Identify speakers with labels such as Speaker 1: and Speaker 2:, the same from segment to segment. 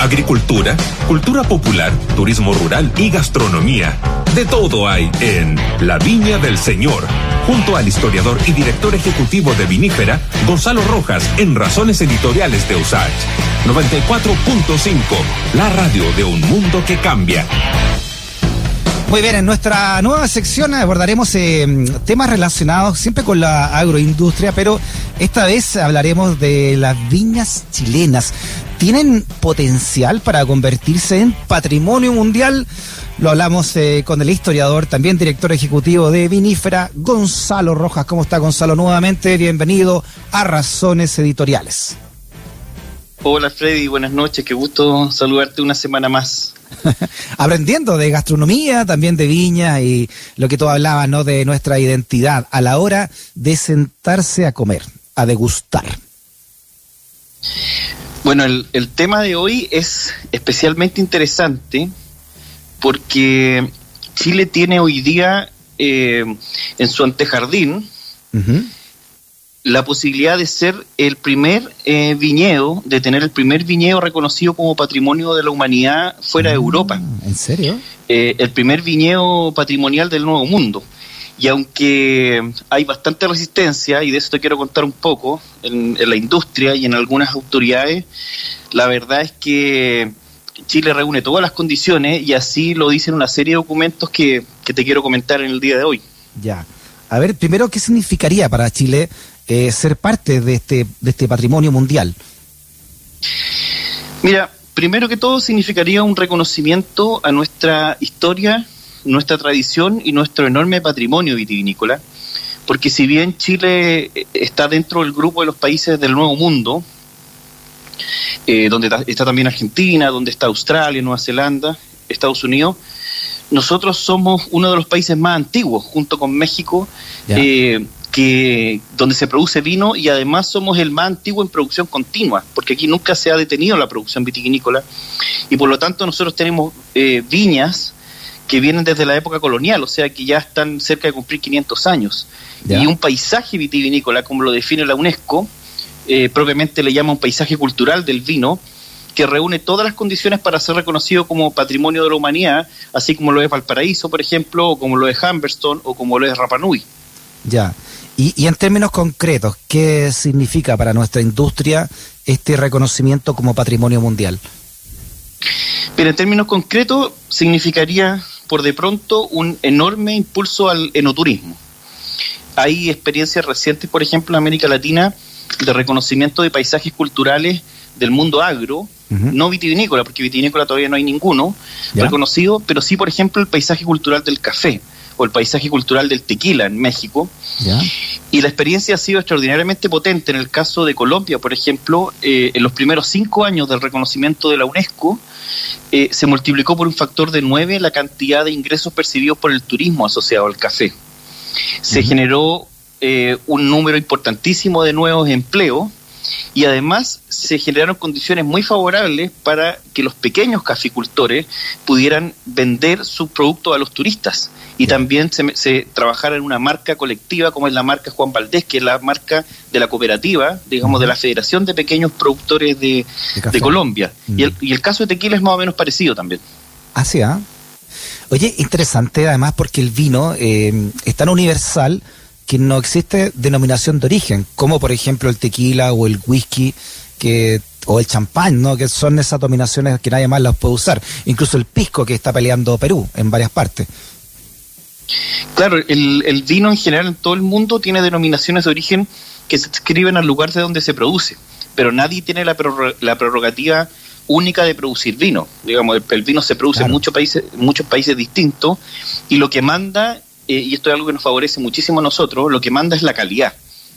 Speaker 1: agricultura, cultura popular, turismo rural y gastronomía. De todo hay en La Viña del Señor, junto al historiador y director ejecutivo de Vinífera, Gonzalo Rojas, en Razones Editoriales de USACH. 94.5, la radio de un mundo que cambia.
Speaker 2: Muy bien, en nuestra nueva sección abordaremos eh, temas relacionados siempre con la agroindustria, pero esta vez hablaremos de las viñas chilenas. ¿Tienen potencial para convertirse en patrimonio mundial? Lo hablamos eh, con el historiador, también director ejecutivo de Vinífera, Gonzalo Rojas. ¿Cómo está Gonzalo? Nuevamente, bienvenido a Razones Editoriales.
Speaker 3: Hola Freddy, buenas noches, qué gusto saludarte una semana más.
Speaker 2: Aprendiendo de gastronomía, también de viña y lo que tú hablabas, ¿no? De nuestra identidad a la hora de sentarse a comer, a degustar.
Speaker 3: Bueno, el, tema de hoy es especialmente interesante porque Chile tiene hoy día eh, en su antejardín la posibilidad de ser el primer eh, viñedo, de tener el primer viñedo reconocido como patrimonio de la humanidad fuera de ah, Europa.
Speaker 2: ¿En serio?
Speaker 3: Eh, el primer viñedo patrimonial del Nuevo Mundo. Y aunque hay bastante resistencia, y de eso te quiero contar un poco, en, la industria y en algunas autoridades, la verdad es que Chile reúne todas las condiciones y así lo dicen una serie de documentos que, que te quiero comentar en el día de hoy.
Speaker 2: Ya. A ver, primero, ¿qué significaría para Chile eh, ser parte de este, de este patrimonio mundial?
Speaker 3: Mira, primero que todo significaría un reconocimiento a nuestra historia, nuestra tradición y nuestro enorme patrimonio vitivinícola, porque si bien Chile eh, está dentro del grupo de los países del Nuevo Mundo, eh, donde está también Argentina, donde está Australia, Nueva Zelanda, Estados Unidos, nosotros somos uno de los países más antiguos, junto con México, que donde se produce vino y además somos el más antiguo en producción continua, porque aquí nunca se ha detenido la producción vitivinícola y por lo tanto nosotros tenemos eh, viñas que vienen desde la época colonial, o sea que ya están cerca de cumplir 500 años. Y un paisaje vitivinícola, como lo define la UNESCO, eh, propiamente le llama un paisaje cultural del vino, que reúne todas las condiciones para ser reconocido como patrimonio de la humanidad, así como lo es Valparaíso, por ejemplo, o como lo es Humberstone, o como lo es Rapanui.
Speaker 2: Ya. Y, en términos concretos, ¿qué significa para nuestra industria este reconocimiento como patrimonio mundial?
Speaker 3: Pero en términos concretos significaría por de pronto un enorme impulso al enoturismo. Hay experiencias recientes, por ejemplo, en América Latina, de reconocimiento de paisajes culturales del mundo agro, no vitivinícola, porque vitivinícola todavía no hay ninguno reconocido, pero sí, por ejemplo, el paisaje cultural del café o el paisaje cultural del tequila en México. Y la experiencia ha sido extraordinariamente potente. En el caso de Colombia, por ejemplo, eh, en los primeros cinco años del reconocimiento de la UNESCO, eh, se multiplicó por un factor de nueve la cantidad de ingresos percibidos por el turismo asociado al café. Se generó eh, un número importantísimo de nuevos empleos y además se generaron condiciones muy favorables para que los pequeños caficultores pudieran vender sus productos a los turistas y también se, se, trabajara en una marca colectiva como es la marca Juan Valdés, que es la marca de la cooperativa, digamos, de la Federación de Pequeños Productores de, Colombia. Y, el, y el caso de tequila es más o menos parecido también.
Speaker 2: Ah, sí, ¿ah? Oye, interesante además porque el vino eh, es tan universal que no existe denominación de origen, como por ejemplo el tequila o el whisky que o el champán, ¿no? Que son esas dominaciones que nadie más las puede usar. Incluso el pisco que está peleando Perú en varias partes.
Speaker 3: Claro, el, vino en general en todo el mundo tiene denominaciones de origen que se escriben al lugar de donde se produce, pero nadie tiene la, prerrogativa única de producir vino. Digamos, el, vino se produce en muchos países, muchos países distintos y lo que manda eh, y esto es algo que nos favorece muchísimo a nosotros, lo que manda es la calidad.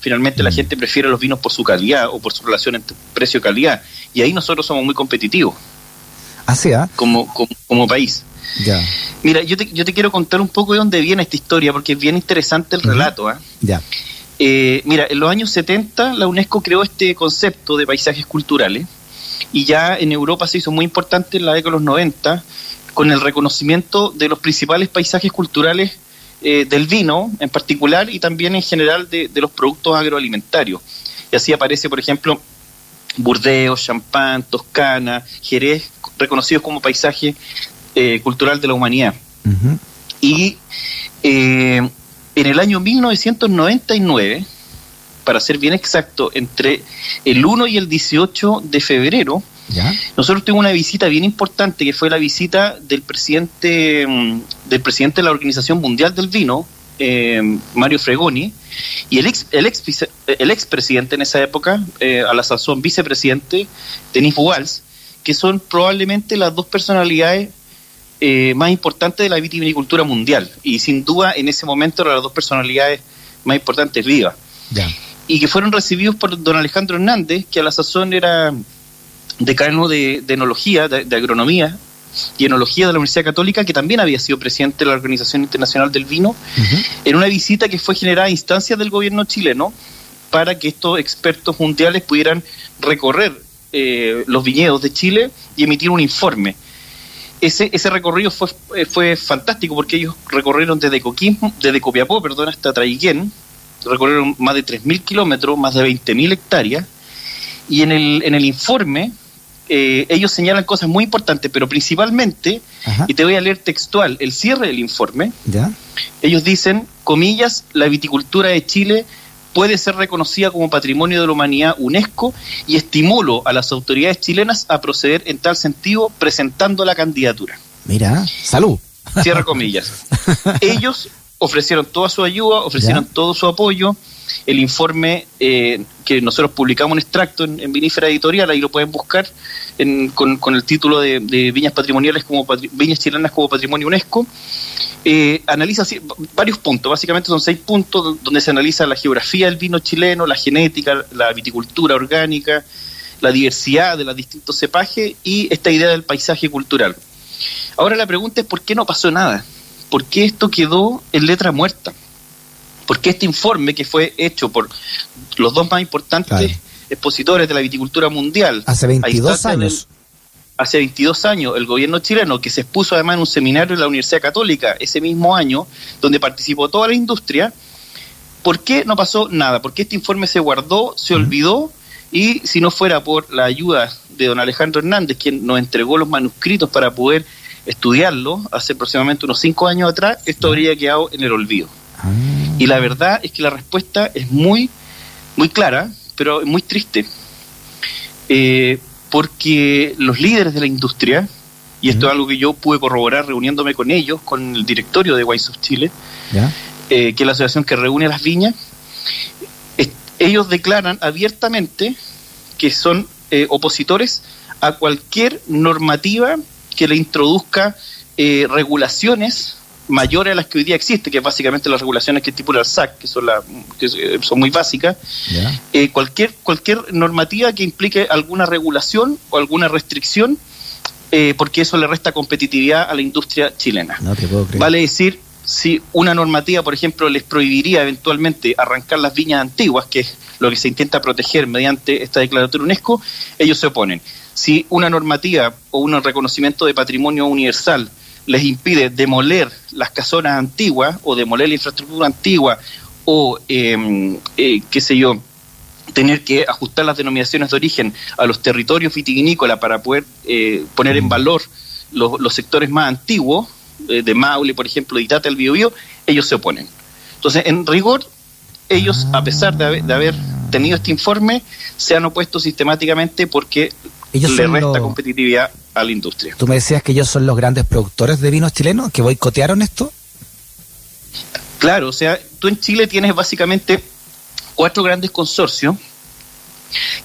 Speaker 3: Finalmente la mm. gente prefiere los vinos por su calidad o por su relación entre precio-calidad. Y ahí nosotros somos muy competitivos.
Speaker 2: Así, ¿ah?
Speaker 3: como, como, país. Ya. Mira, yo te, yo te quiero contar un poco de dónde viene esta historia, porque es bien interesante el relato. ¿ah?
Speaker 2: Ya.
Speaker 3: Eh, mira, en los años 70 la UNESCO creó este concepto de paisajes culturales y ya en Europa se hizo muy importante en la década de los 90 con el reconocimiento de los principales paisajes culturales eh, del vino en particular y también en general de, los productos agroalimentarios. Y así aparece, por ejemplo, Burdeos, Champán, Toscana, Jerez, reconocidos como paisaje eh, cultural de la humanidad. Y eh, en el año 1999, para ser bien exacto, entre el 1 y el 18 de febrero, nosotros tuvimos una visita bien importante que fue la visita del presidente mm, del presidente de la Organización Mundial del Vino, eh, Mario Fregoni, y el ex, el ex, el ex presidente en esa época, eh, a la sazón vicepresidente, Denis Walls, que son probablemente las dos personalidades eh, más importantes de la vitivinicultura mundial, y sin duda en ese momento eran las dos personalidades más importantes vivas. Y que fueron recibidos por don Alejandro Hernández, que a la sazón era decano de, de enología, de, agronomía y enología de la Universidad Católica, que también había sido presidente de la Organización Internacional del Vino, en una visita que fue generada a instancias del gobierno chileno para que estos expertos mundiales pudieran recorrer eh, los viñedos de Chile y emitir un informe. Ese, ese recorrido fue, eh, fue fantástico porque ellos recorrieron desde Coquimbo, desde Copiapó, perdón, hasta Traiquén, recorrieron más de 3.000 kilómetros, más de 20.000 hectáreas, y en el, en el informe eh, ellos señalan cosas muy importantes, pero principalmente, y te voy a leer textual, el cierre del informe, ellos dicen, comillas, la viticultura de Chile puede ser reconocida como Patrimonio de la Humanidad UNESCO y estimulo a las autoridades chilenas a proceder en tal sentido presentando la candidatura.
Speaker 2: Mira, salud.
Speaker 3: Cierra comillas. Ellos ofrecieron toda su ayuda, ofrecieron todo su apoyo, el informe eh, que nosotros publicamos un extracto en, Vinífera Editorial, ahí lo pueden buscar con, el título de, Viñas Patrimoniales como Viñas Chilenas como Patrimonio UNESCO. Eh, analiza varios puntos, básicamente son seis puntos donde se analiza la geografía del vino chileno, la genética, la viticultura orgánica, la diversidad de los distintos cepajes y esta idea del paisaje cultural. Ahora la pregunta es por qué no pasó nada, por qué esto quedó en letra muerta porque este informe que fue hecho por los dos más importantes expositores de la viticultura mundial.
Speaker 2: Hace 22 años.
Speaker 3: hace 22 años, el gobierno chileno, que se expuso además en un seminario en la Universidad Católica ese mismo año, donde participó toda la industria, ¿por qué no pasó nada? Porque este informe se guardó, se olvidó, y si no fuera por la ayuda de don Alejandro Hernández, quien nos entregó los manuscritos para poder estudiarlo hace aproximadamente unos cinco años atrás, esto habría quedado en el olvido. Ah. Y la verdad es que la respuesta es muy, muy clara, pero muy triste. Eh, porque los líderes de la industria, y esto es algo que yo pude corroborar reuniéndome con ellos, con el directorio de Wines of Chile, eh, que es la asociación que reúne las viñas, ellos declaran abiertamente que son eh, opositores a cualquier normativa que le introduzca regulaciones mayores a las que hoy día existe, que es básicamente las regulaciones que estipula el SAC, que son, la, que son muy básicas, eh, cualquier, cualquier normativa que implique alguna regulación o alguna restricción, eh, porque eso le resta competitividad a la industria chilena. Vale decir, si una normativa, por ejemplo, les prohibiría eventualmente arrancar las viñas antiguas, que es lo que se intenta proteger mediante esta declaratoria UNESCO, ellos se oponen. Si una normativa o un reconocimiento de patrimonio universal les impide demoler las casonas antiguas o demoler la infraestructura antigua o, em, eh, qué sé yo, tener que ajustar las denominaciones de origen a los territorios vitivinícolas para poder eh, poner en valor los, sectores más antiguos, eh, de Maule, por ejemplo, de Itata, el Biobío, ellos se oponen. Entonces, en rigor, ellos, a pesar de de haber tenido este informe, se han opuesto sistemáticamente porque le resta competitividad a la industria.
Speaker 2: Tú me decías que ellos son los grandes productores de vinos chilenos que boicotearon esto.
Speaker 3: Claro, o sea, tú en Chile tienes básicamente cuatro grandes consorcios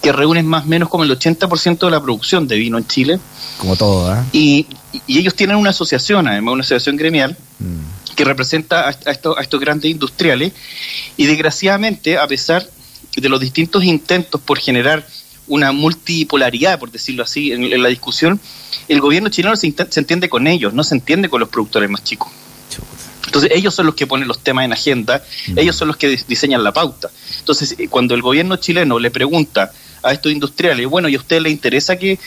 Speaker 3: que reúnen más o menos como el 80% de la producción de vino en Chile.
Speaker 2: Como todo, ¿eh?
Speaker 3: Y, ellos tienen una asociación, además una asociación gremial, mm. que representa a, estos, a estos grandes industriales. Y desgraciadamente, a pesar de los distintos intentos por generar una multipolaridad, por decirlo así, en, la discusión, el gobierno chileno se, entiende con ellos, no se entiende con los productores más chicos. Entonces ellos son los que ponen los temas en agenda, mm. ellos son los que diseñan la pauta. Entonces eh, cuando el gobierno chileno le pregunta a estos industriales, bueno, ¿y a usted le interesa que,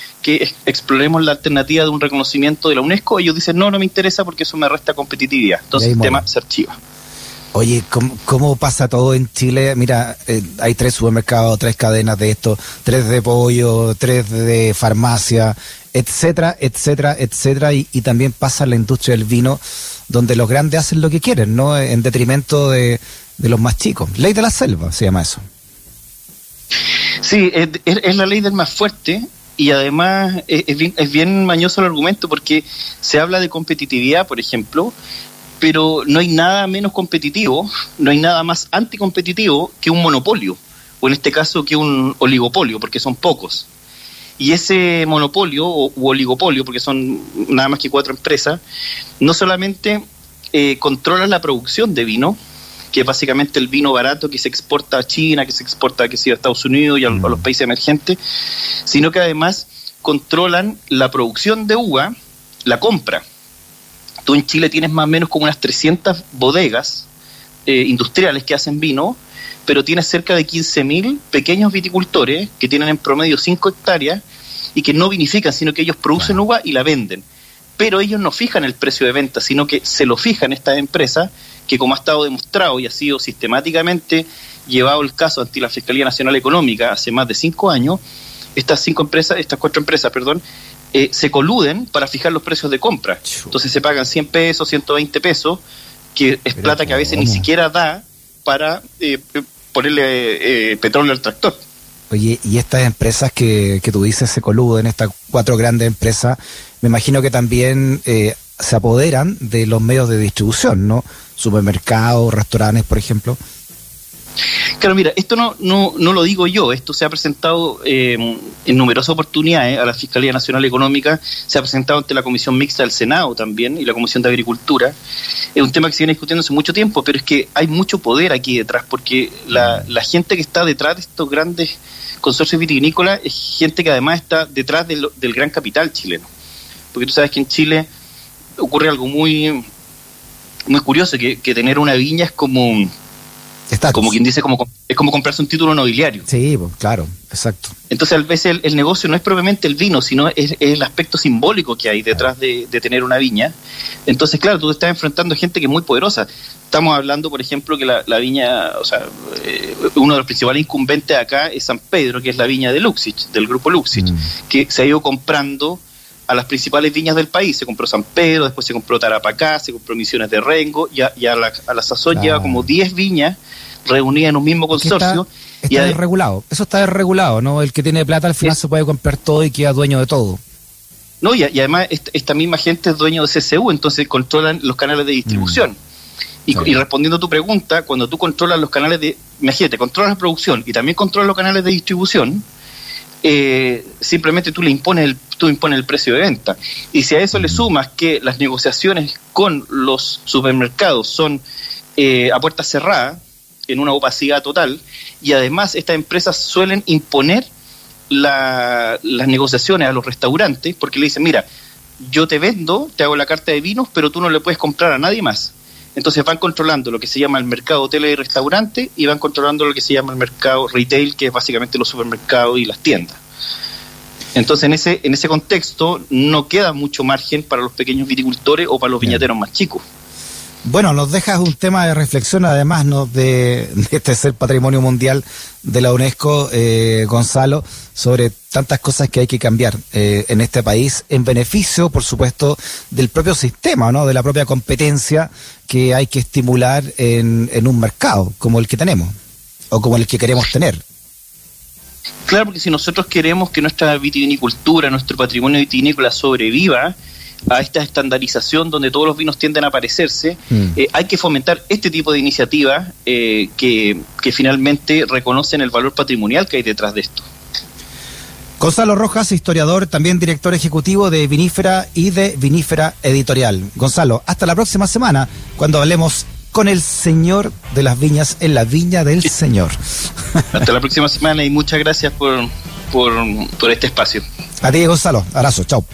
Speaker 3: exploremos la alternativa de un reconocimiento de la UNESCO? Ellos dicen, no, no me interesa porque eso me resta competitividad. Entonces el tema se archiva.
Speaker 2: Oye, ¿cómo, pasa todo en Chile? Mira, eh, hay tres supermercados, tres cadenas de esto, tres de pollo, tres de farmacia, etcétera, etcétera, etcétera, y, también pasa la industria del vino, donde los grandes hacen lo que quieren, ¿no? En detrimento de, los más chicos. Ley de la selva se llama eso.
Speaker 3: Sí, es, la ley del más fuerte y además es, bien, es bien mañoso el argumento porque se habla de competitividad, por ejemplo, pero no hay nada menos competitivo, no hay nada más anticompetitivo que un monopolio, o en este caso que un oligopolio, porque son pocos. Y ese monopolio o, u oligopolio, porque son nada más que cuatro empresas, no solamente eh, controlan la producción de vino, que es básicamente el vino barato que se exporta a China, que se exporta que a Estados Unidos y a, los países emergentes, sino que además controlan la producción de uva, la compra. Tú en Chile tienes más o menos como unas 300 bodegas eh, industriales que hacen vino, pero tienes cerca de 15.000 pequeños viticultores que tienen en promedio 5 hectáreas y que no vinifican, sino que ellos producen uva y la venden. Pero ellos no fijan el precio de venta, sino que se lo fijan estas empresas, que como ha estado demostrado y ha sido sistemáticamente llevado el caso ante la Fiscalía Nacional Económica hace más de cinco años, estas cinco empresas, estas cuatro empresas, perdón, eh, se coluden para fijar los precios de compra. Entonces se pagan 100 pesos, 120 pesos, que es plata que a veces ni siquiera da para eh, ponerle eh, petróleo al tractor.
Speaker 2: Oye, y estas empresas que, que tú dices se coluden, estas cuatro grandes empresas, me imagino que también se apoderan de los medios de distribución, ¿no? Supermercados, restaurantes, por ejemplo.
Speaker 3: Claro, mira, esto no, no, no lo digo yo, esto se ha presentado eh, en numerosas oportunidades a la Fiscalía Nacional Económica, se ha presentado ante la Comisión Mixta del Senado también y la Comisión de Agricultura. Es un tema que se viene discutiendo hace mucho tiempo, pero es que hay mucho poder aquí detrás, porque la, la gente que está detrás de estos grandes consorcios vitivinícolas es gente que además está detrás del, del gran capital chileno. Porque tú sabes que en Chile ocurre algo muy, muy curioso, que, que tener una viña es como como quien dice, como, es como comprarse un título nobiliario.
Speaker 2: Sí, pues, claro, exacto.
Speaker 3: Entonces, a veces el, negocio no es propiamente el vino, sino es, el aspecto simbólico que hay detrás de, tener una viña. Entonces, claro, tú te estás enfrentando a gente que es muy poderosa. Estamos hablando, por ejemplo, que la, viña, o sea, eh, uno de los principales incumbentes acá es San Pedro, que es la viña de Luxich, del grupo Luxich, mm. que se ha ido comprando a las principales viñas del país. Se compró San Pedro, después se compró Tarapacá, se compró Misiones de Rengo, y a, la, a la sazón lleva como 10 viñas reunidas en un mismo consorcio.
Speaker 2: Está, está desregulado, eso está desregulado, ¿no? El que tiene plata al final se puede comprar todo y queda dueño de todo.
Speaker 3: No, y, además esta, misma gente es dueño de CCU, entonces controlan los canales de distribución. Mm. Y, respondiendo a tu pregunta, cuando tú controlas los canales de, imagínate, controlas la producción y también controlas los canales de distribución, eh, simplemente tú le impones el, tú impones el precio de venta. Y si a eso le sumas que las negociaciones con los supermercados son eh, a puertas cerradas, en una opacidad total, y además estas empresas suelen imponer las negociaciones a los restaurantes, porque le dicen, mira, yo te vendo, te hago la carta de vinos, pero tú no le puedes comprar a nadie más. Entonces van controlando lo que se llama el mercado hotel y restaurante y van controlando lo que se llama el mercado retail, que es básicamente los supermercados y las tiendas. Entonces, en ese, en ese contexto, no queda mucho margen para los pequeños viticultores o para los viñateros más chicos.
Speaker 2: Bueno, nos dejas un tema de reflexión, además ¿no? de, este ser patrimonio mundial de la UNESCO, eh, Gonzalo, sobre tantas cosas que hay que cambiar eh, en este país, en beneficio, por supuesto, del propio sistema, ¿no? de la propia competencia que hay que estimular en, en un mercado como el que tenemos o como el que queremos tener.
Speaker 3: Claro, porque si nosotros queremos que nuestra vitivinicultura, nuestro patrimonio vitivinícola sobreviva a esta estandarización donde todos los vinos tienden a parecerse, mm. eh, hay que fomentar este tipo de iniciativas eh, que, que finalmente reconocen el valor patrimonial que hay detrás de esto.
Speaker 2: Gonzalo Rojas, historiador, también director ejecutivo de Vinífera y de Vinífera Editorial. Gonzalo, hasta la próxima semana, cuando hablemos con el Señor de las Viñas en la Viña del Señor.
Speaker 3: Hasta la próxima semana y muchas gracias por, por, por este espacio.
Speaker 2: A ti, Gonzalo. Abrazo. Chao.